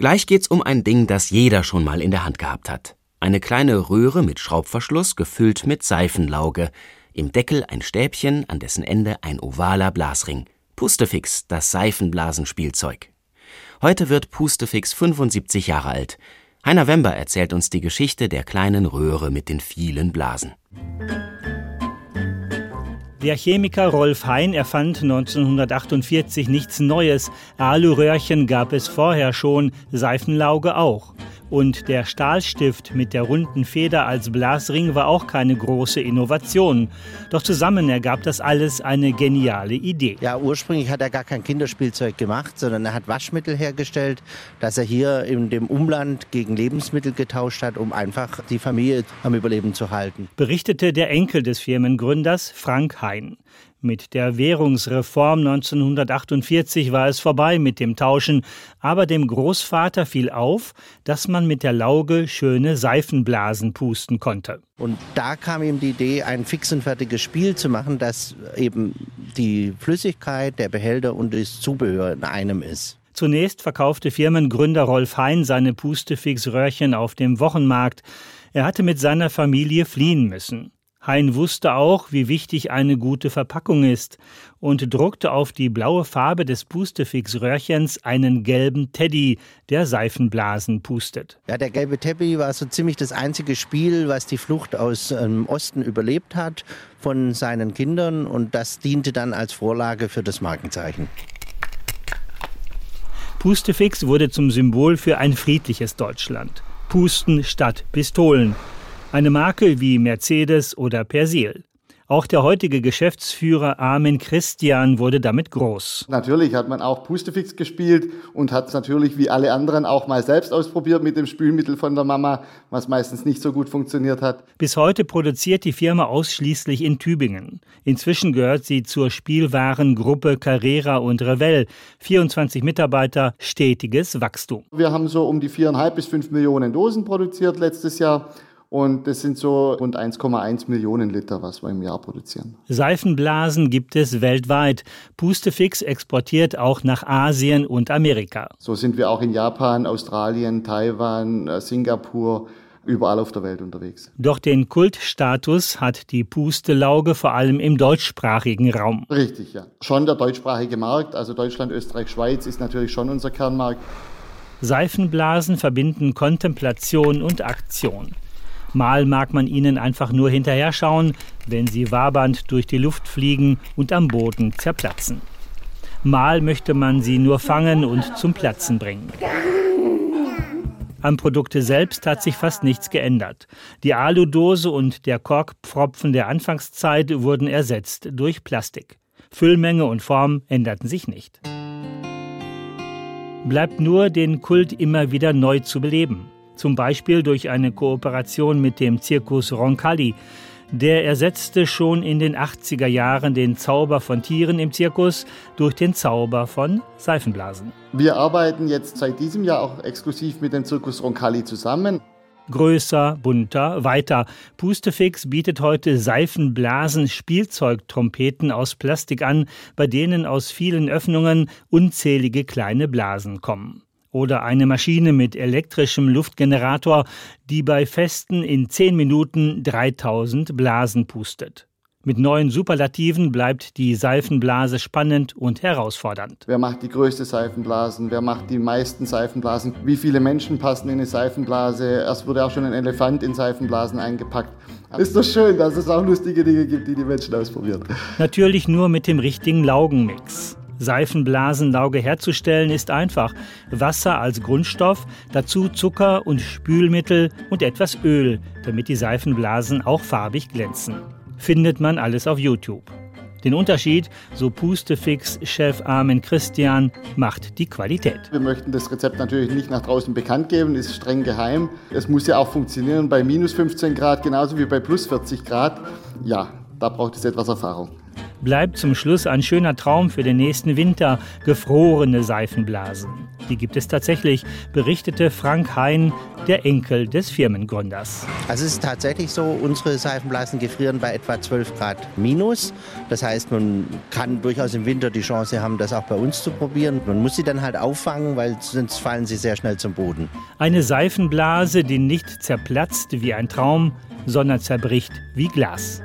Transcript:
Gleich geht's um ein Ding, das jeder schon mal in der Hand gehabt hat. Eine kleine Röhre mit Schraubverschluss, gefüllt mit Seifenlauge. Im Deckel ein Stäbchen, an dessen Ende ein ovaler Blasring. Pustefix, das Seifenblasenspielzeug. Heute wird Pustefix 75 Jahre alt. Heiner Wember erzählt uns die Geschichte der kleinen Röhre mit den vielen Blasen. Der Chemiker Rolf Hein erfand 1948 nichts Neues. Aluröhrchen gab es vorher schon, Seifenlauge auch. Und der Stahlstift mit der runden Feder als Blasring war auch keine große Innovation. Doch zusammen ergab das alles eine geniale Idee. Ja, ursprünglich hat er gar kein Kinderspielzeug gemacht, sondern er hat Waschmittel hergestellt, das er hier in dem Umland gegen Lebensmittel getauscht hat, um einfach die Familie am Überleben zu halten. Berichtete der Enkel des Firmengründers Frank Hein. Mit der Währungsreform 1948 war es vorbei mit dem Tauschen, aber dem Großvater fiel auf, dass man mit der Lauge schöne Seifenblasen pusten konnte. Und da kam ihm die Idee, ein fix und fertiges Spiel zu machen, das eben die Flüssigkeit, der Behälter und das Zubehör in einem ist. Zunächst verkaufte Firmengründer Rolf Hein seine Pustefix-Röhrchen auf dem Wochenmarkt. Er hatte mit seiner Familie fliehen müssen. Hein wusste auch, wie wichtig eine gute Verpackung ist und druckte auf die blaue Farbe des Pustefix-Röhrchens einen gelben Teddy, der Seifenblasen pustet. Ja, der gelbe Teddy war so ziemlich das einzige Spiel, was die Flucht aus dem Osten überlebt hat von seinen Kindern und das diente dann als Vorlage für das Markenzeichen. Pustefix wurde zum Symbol für ein friedliches Deutschland. Pusten statt Pistolen. Eine Marke wie Mercedes oder Persil. Auch der heutige Geschäftsführer Armin Christian wurde damit groß. Natürlich hat man auch Pustefix gespielt und hat es natürlich wie alle anderen auch mal selbst ausprobiert mit dem Spülmittel von der Mama, was meistens nicht so gut funktioniert hat. Bis heute produziert die Firma ausschließlich in Tübingen. Inzwischen gehört sie zur Spielwarengruppe Carrera und Revell. 24 Mitarbeiter, stetiges Wachstum. Wir haben so um die viereinhalb bis fünf Millionen Dosen produziert letztes Jahr. Und das sind so rund 1,1 Millionen Liter, was wir im Jahr produzieren. Seifenblasen gibt es weltweit. Pustefix exportiert auch nach Asien und Amerika. So sind wir auch in Japan, Australien, Taiwan, äh, Singapur, überall auf der Welt unterwegs. Doch den Kultstatus hat die Pustelauge vor allem im deutschsprachigen Raum. Richtig, ja. Schon der deutschsprachige Markt, also Deutschland, Österreich, Schweiz ist natürlich schon unser Kernmarkt. Seifenblasen verbinden Kontemplation und Aktion. Mal mag man ihnen einfach nur hinterher schauen, wenn sie wabernd durch die Luft fliegen und am Boden zerplatzen. Mal möchte man sie nur fangen und zum Platzen bringen. Am Produkt selbst hat sich fast nichts geändert. Die Aludose und der Korkpfropfen der Anfangszeit wurden ersetzt durch Plastik. Füllmenge und Form änderten sich nicht. Bleibt nur, den Kult immer wieder neu zu beleben zum Beispiel durch eine Kooperation mit dem Zirkus Roncalli. Der ersetzte schon in den 80er Jahren den Zauber von Tieren im Zirkus durch den Zauber von Seifenblasen. Wir arbeiten jetzt seit diesem Jahr auch exklusiv mit dem Zirkus Roncalli zusammen. Größer, bunter, weiter. Pustefix bietet heute Seifenblasen, Spielzeugtrompeten aus Plastik an, bei denen aus vielen Öffnungen unzählige kleine Blasen kommen oder eine Maschine mit elektrischem Luftgenerator, die bei Festen in 10 Minuten 3000 Blasen pustet. Mit neuen Superlativen bleibt die Seifenblase spannend und herausfordernd. Wer macht die größte Seifenblasen? Wer macht die meisten Seifenblasen? Wie viele Menschen passen in eine Seifenblase? Erst wurde auch schon ein Elefant in Seifenblasen eingepackt. Ist doch schön, dass es auch lustige Dinge gibt, die die Menschen ausprobieren. Natürlich nur mit dem richtigen Laugenmix. Seifenblasenlauge herzustellen ist einfach. Wasser als Grundstoff, dazu Zucker und Spülmittel und etwas Öl, damit die Seifenblasen auch farbig glänzen. Findet man alles auf YouTube. Den Unterschied, so Pustefix-Chef Armin Christian, macht die Qualität. Wir möchten das Rezept natürlich nicht nach draußen bekannt geben, ist streng geheim. Es muss ja auch funktionieren bei minus 15 Grad, genauso wie bei plus 40 Grad. Ja, da braucht es etwas Erfahrung bleibt zum Schluss ein schöner Traum für den nächsten Winter, gefrorene Seifenblasen. Die gibt es tatsächlich, berichtete Frank Hein, der Enkel des Firmengründers. Also es ist tatsächlich so, unsere Seifenblasen gefrieren bei etwa 12 Grad minus. Das heißt, man kann durchaus im Winter die Chance haben, das auch bei uns zu probieren. Man muss sie dann halt auffangen, weil sonst fallen sie sehr schnell zum Boden. Eine Seifenblase, die nicht zerplatzt wie ein Traum, sondern zerbricht wie Glas.